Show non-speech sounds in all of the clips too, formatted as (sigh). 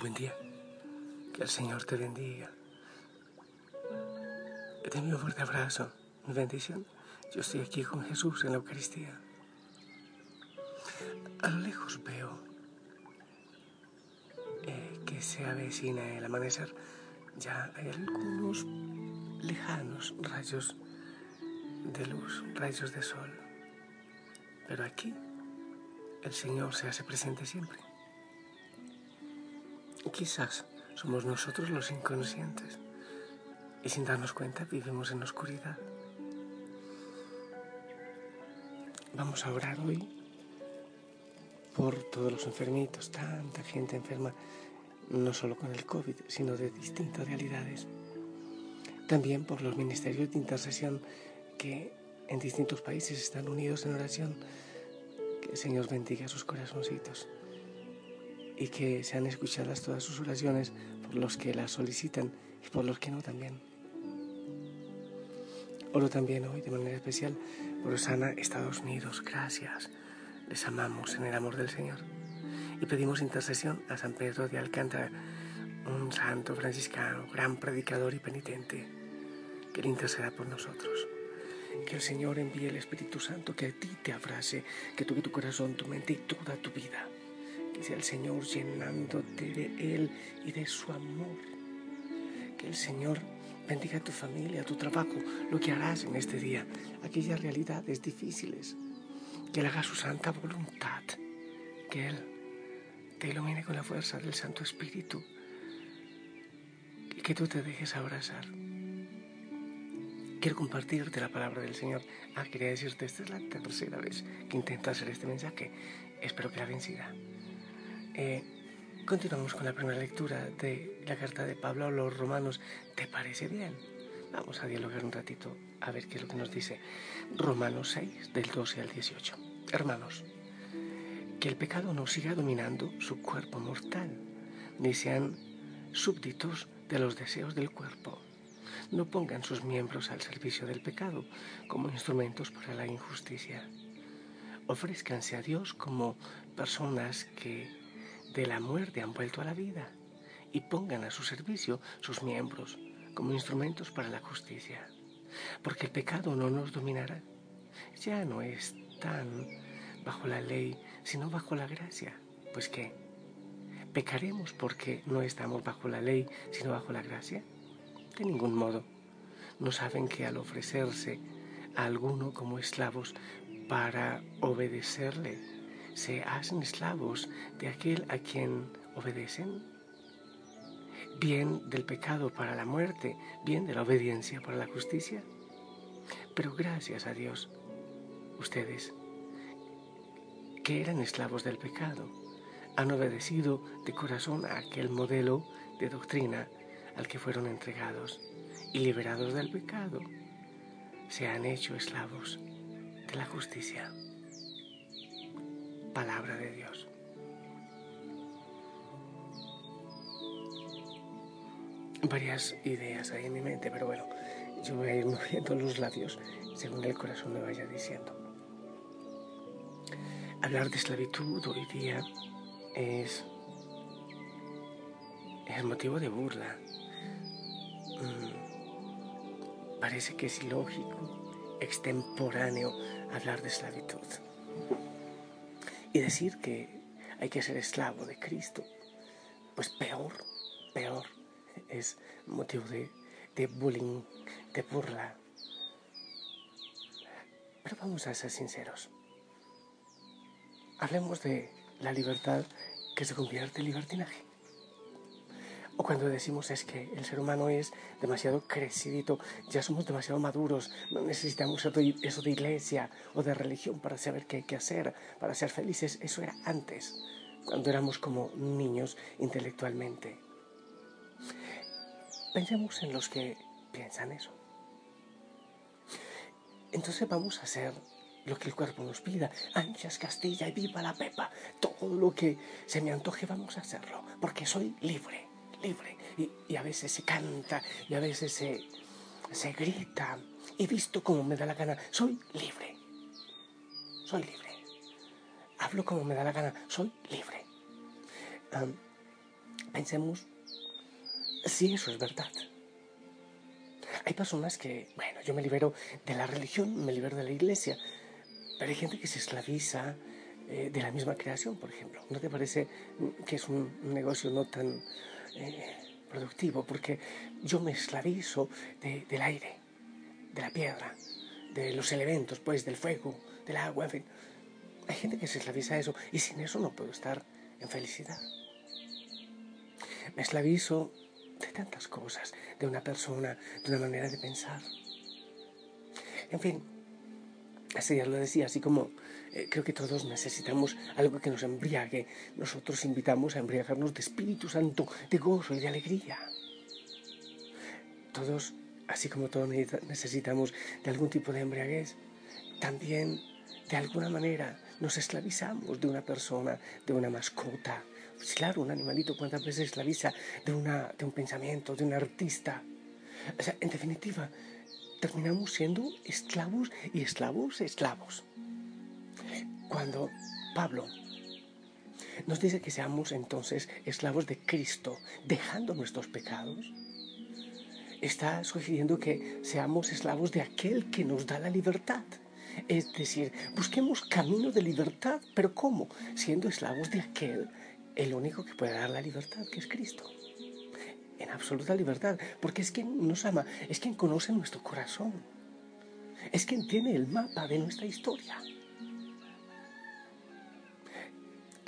Buen día. Que el Señor te bendiga. Te un fuerte abrazo, mi bendición. Yo estoy aquí con Jesús en la Eucaristía. A lo lejos veo eh, que se avecina el amanecer. Ya hay algunos lejanos rayos de luz, rayos de sol. Pero aquí el Señor se hace presente siempre. Quizás somos nosotros los inconscientes y sin darnos cuenta vivimos en oscuridad. Vamos a orar hoy por todos los enfermitos, tanta gente enferma, no solo con el COVID, sino de distintas realidades. También por los ministerios de intercesión que en distintos países están unidos en oración. Que el Señor bendiga sus corazoncitos y que sean escuchadas todas sus oraciones por los que las solicitan y por los que no también. Oro también hoy de manera especial por Osana, Estados Unidos. Gracias. Les amamos en el amor del Señor. Y pedimos intercesión a San Pedro de Alcántara, un santo franciscano, gran predicador y penitente, que le interceda por nosotros. Que el Señor envíe el Espíritu Santo que a ti te abrace, que toque tu corazón, tu mente y toda tu vida sea el Señor llenándote de Él y de su amor. Que el Señor bendiga tu familia, tu trabajo, lo que harás en este día, aquellas realidades difíciles. Que Él haga su santa voluntad. Que Él te ilumine con la fuerza del Santo Espíritu. Y que tú te dejes abrazar. Quiero compartirte la palabra del Señor. Ah, quería decirte, esta es la tercera vez que intento hacer este mensaje. Espero que la vencida. Eh, continuamos con la primera lectura de la carta de Pablo a los romanos. ¿Te parece bien? Vamos a dialogar un ratito a ver qué es lo que nos dice Romanos 6, del 12 al 18. Hermanos, que el pecado no siga dominando su cuerpo mortal, ni sean súbditos de los deseos del cuerpo. No pongan sus miembros al servicio del pecado como instrumentos para la injusticia. Ofrezcanse a Dios como personas que de la muerte han vuelto a la vida y pongan a su servicio sus miembros como instrumentos para la justicia. Porque el pecado no nos dominará. Ya no están bajo la ley, sino bajo la gracia. Pues qué, ¿pecaremos porque no estamos bajo la ley, sino bajo la gracia? De ningún modo. No saben que al ofrecerse a alguno como esclavos para obedecerle, se hacen esclavos de aquel a quien obedecen? Bien del pecado para la muerte, bien de la obediencia para la justicia. Pero gracias a Dios, ustedes, que eran esclavos del pecado, han obedecido de corazón a aquel modelo de doctrina al que fueron entregados y liberados del pecado, se han hecho esclavos de la justicia palabra de Dios. Varias ideas hay en mi mente, pero bueno, yo voy a ir (laughs) moviendo los labios según el corazón me vaya diciendo. Hablar de esclavitud hoy día es, es motivo de burla. Mm, parece que es ilógico, extemporáneo hablar de esclavitud y decir que hay que ser esclavo de Cristo, pues peor, peor, es motivo de, de bullying, de burla. Pero vamos a ser sinceros. Hablemos de la libertad que se convierte en libertinaje. O cuando decimos es que el ser humano es demasiado crecidito, ya somos demasiado maduros, no necesitamos eso de iglesia o de religión para saber qué hay que hacer, para ser felices. Eso era antes, cuando éramos como niños intelectualmente. Pensemos en los que piensan eso. Entonces vamos a hacer lo que el cuerpo nos pida. Anchas Castilla y viva la Pepa. Todo lo que se me antoje vamos a hacerlo, porque soy libre, libre. Y, a veces se canta y a veces se, se grita. Y visto como me da la gana, soy libre. Soy libre. Hablo como me da la gana, soy libre. pensemos si eso es verdad. Hay personas que, bueno, yo me libero de la religión, me libero de la iglesia, pero hay gente que se esclaviza eh, de la misma creación, por ejemplo. ¿No te parece que es un negocio no tan eh, productivo? Porque yo me esclavizo del aire, de la piedra, de los elementos, pues, del fuego, del agua, en fin. Hay gente que se esclaviza a eso y sin eso no puedo estar en felicidad. Me esclavizo de tantas cosas, de una persona, de una manera de pensar. En fin, así ya lo decía, así como eh, creo que todos necesitamos algo que nos embriague, nosotros invitamos a embriagarnos de Espíritu Santo, de gozo y de alegría. Todos, así como todos necesitamos de algún tipo de embriaguez, también de alguna manera nos esclavizamos de una persona, de una mascota, pues claro, un animalito cuántas veces la visa de, una, de un pensamiento, de un artista. O sea, en definitiva, terminamos siendo esclavos y esclavos esclavos. Cuando Pablo nos dice que seamos entonces esclavos de Cristo, dejando nuestros pecados, está sugiriendo que seamos esclavos de aquel que nos da la libertad. Es decir, busquemos camino de libertad, pero ¿cómo? Siendo esclavos de aquel el único que puede dar la libertad, que es Cristo. En absoluta libertad, porque es quien nos ama, es quien conoce nuestro corazón, es quien tiene el mapa de nuestra historia.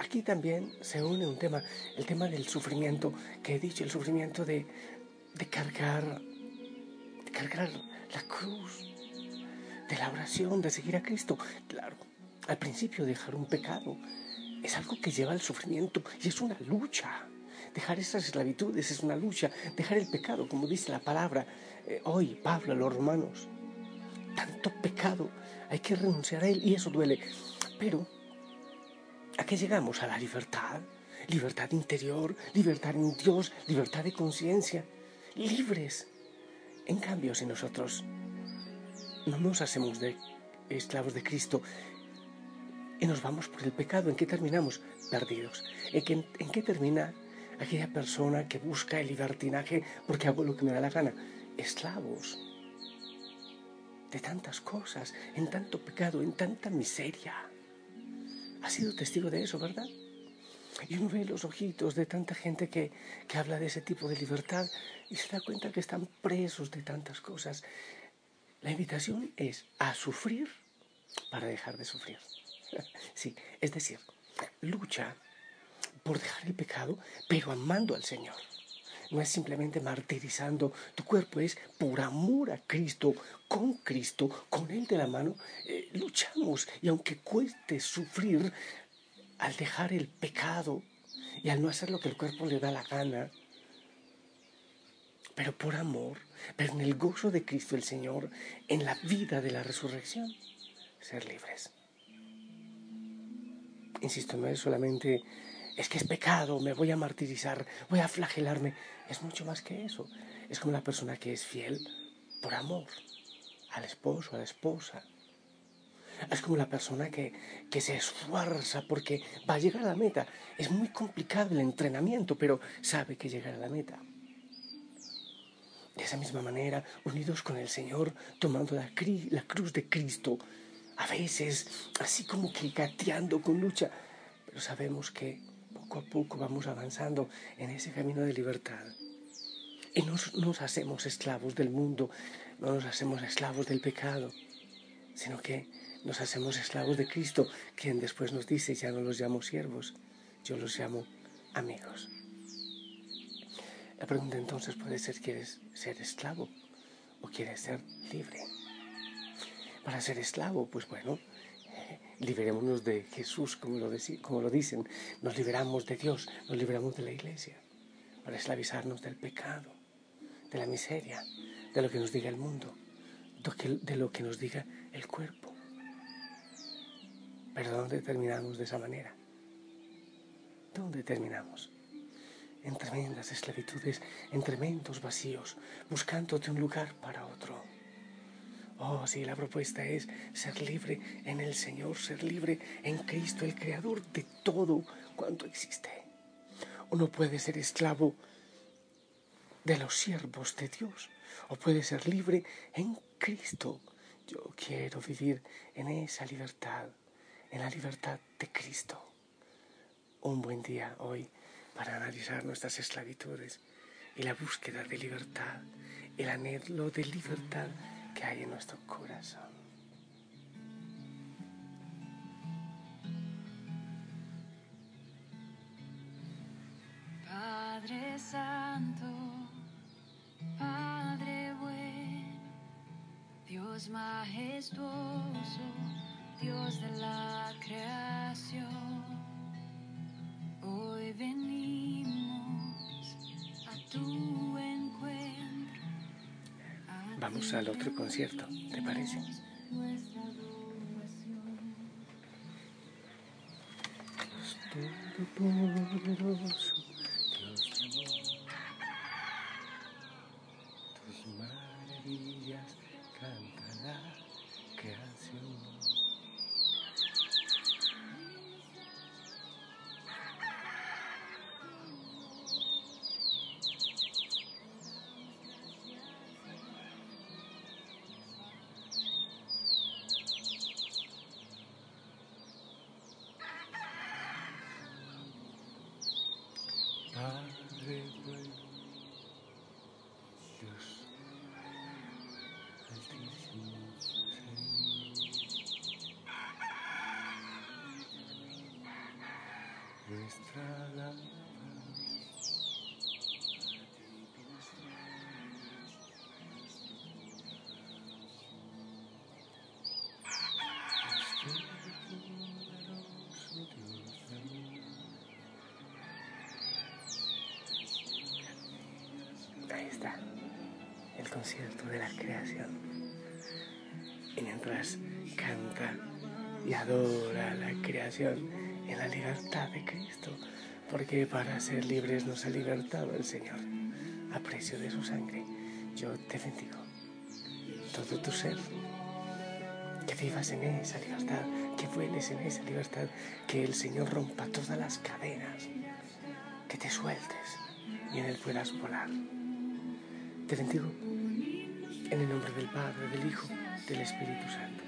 Aquí también se une un tema, el tema del sufrimiento, que he dicho, el sufrimiento de, cargar, cargar la cruz, de la oración, de seguir a Cristo. Claro, al principio dejar un pecado, es algo que lleva al sufrimiento y es una lucha. Dejar esas esclavitudes es una lucha. Dejar el pecado, como dice la palabra eh, hoy, Pablo a los romanos. Tanto pecado, hay que renunciar a él y eso duele. Pero, ¿a llegamos? A la libertad. Libertad interior, libertad en Dios, libertad de conciencia. Libres. En cambio, si nosotros no nos hacemos de esclavos de Cristo, y nos vamos por el pecado. ¿En qué terminamos? Perdidos. ¿En qué, en qué termina aquella persona que busca el libertinaje porque hago lo que me da la gana? Esclavos de tantas cosas, en tanto pecado, en tanta miseria. Ha sido testigo de eso, ¿verdad? Y uno ve los ojitos de tanta gente que, que habla de ese tipo de libertad y se da cuenta que están presos de tantas cosas. La invitación es a sufrir para dejar de sufrir. (laughs) Sí, es decir, lucha por dejar el pecado, pero amando al Señor. No es simplemente martirizando tu cuerpo, es por amor a Cristo, con Cristo, con Él de la mano, eh, luchamos. Y aunque cueste sufrir al dejar el pecado y al no hacer lo que el cuerpo le da la gana, pero por amor, pero en el gozo de Cristo el Señor, en la vida de la resurrección, ser libres. Insisto, no es solamente, es que es pecado, me voy a martirizar, voy a flagelarme. Es mucho más que eso. Es como la persona que es fiel por amor al esposo, a la esposa. Es como la persona que, que se esfuerza porque va a llegar a la meta. Es muy complicado el entrenamiento, pero sabe que llegará a la meta. De esa misma manera, unidos con el Señor, tomando la, la cruz de Cristo, a veces así como que gateando con lucha, pero sabemos que poco a poco vamos avanzando en ese camino de libertad. Y no nos hacemos esclavos del mundo, no nos hacemos esclavos del pecado, sino que nos hacemos esclavos de Cristo, quien después nos dice, ya no los llamo siervos, yo los llamo amigos. La pregunta entonces puede ser, ¿quieres ser esclavo o quieres ser libre? Para ser esclavo, pues bueno, liberémonos de Jesús, como lo, como lo dicen, nos liberamos de Dios, nos liberamos de la iglesia, para esclavizarnos del pecado, de la miseria, de lo que nos diga el mundo, de lo que nos diga el cuerpo. Pero ¿dónde terminamos de esa manera? ¿Dónde terminamos? En tremendas esclavitudes, en tremendos vacíos, buscándote un lugar para otro. Oh, sí, la propuesta es ser libre en el Señor, ser libre en Cristo, el Creador de todo cuanto existe. Uno puede ser esclavo de los siervos de Dios o puede ser libre en Cristo. Yo quiero vivir en esa libertad, en la libertad de Cristo. Un buen día hoy para analizar nuestras esclavitudes y la búsqueda de libertad, el anhelo de libertad que hay en nuestro corazón. Padre Santo, Padre bueno, Dios majestuoso, Dios de la creación, hoy venimos Vamos al otro concierto, ¿te parece? Dios nuestra lámpara. el concierto de la creación. Y mientras canta y adora la creación en la libertad de Cristo, porque para ser libres nos ha libertado el Señor a precio de su sangre. Yo te bendigo, todo tu ser, que vivas en esa libertad, que vueles en esa libertad, que el Señor rompa todas las cadenas, que te sueltes y en Él puedas volar. Te bendigo en el nombre del Padre, del Hijo, del Espíritu Santo.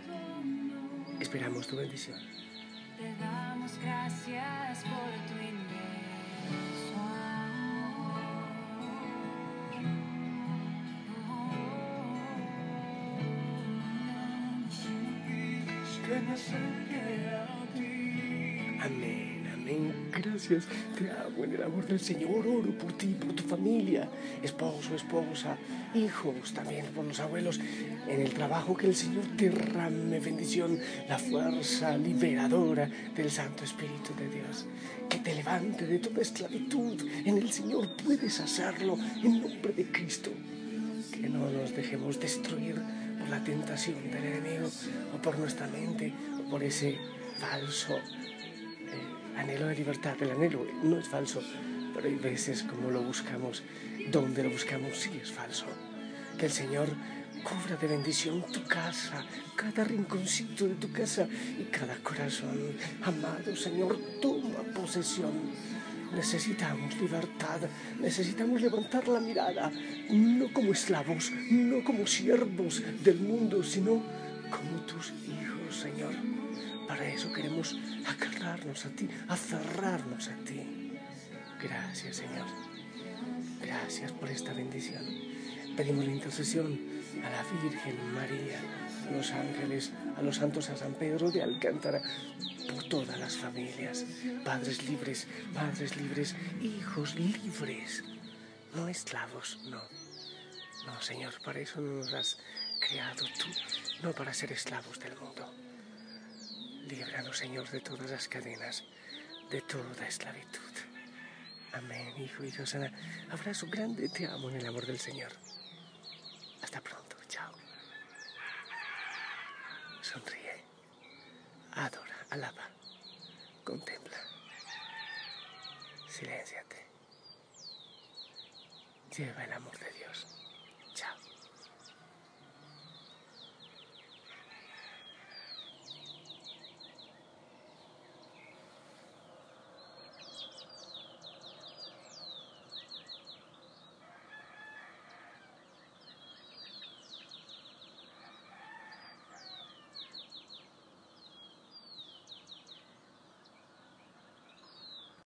Esperamos tu bendición. Gracias por tu inmenso Amén. Gracias, te amo en el amor del Señor. Oro por ti, por tu familia, esposo, esposa, hijos, también por los abuelos. En el trabajo que el Señor derrame bendición, la fuerza liberadora del Santo Espíritu de Dios. Que te levante de toda esclavitud. En el Señor puedes hacerlo en nombre de Cristo. Que no nos dejemos destruir por la tentación del enemigo o por nuestra mente o por ese falso anhelo de libertad, el anhelo no es falso, pero hay veces como lo buscamos, donde lo buscamos sí es falso. Que el Señor cubra de bendición tu casa, cada rinconcito de tu casa y cada corazón. Amado Señor, toma posesión. Necesitamos libertad, necesitamos levantar la mirada, no como esclavos, no como siervos del mundo, sino como tus hijos, Señor. Para eso queremos agarrarnos a ti, aferrarnos a ti. Gracias, Señor. Gracias por esta bendición. Pedimos la intercesión a la Virgen María, a los ángeles, a los santos, a San Pedro de Alcántara, por todas las familias, padres libres, madres libres, hijos libres. no esclavos, no. No, Señor, para eso no nos has creado tú, no para ser esclavos del mundo. Líbranos, Señor, de todas las cadenas, de toda esclavitud. Amén, Hijo y Sana. Abrazo grande, te amo en el amor del Señor. Hasta pronto, chao. Sonríe, adora, alaba, contempla. Silénciate. Lleva el amor de Dios.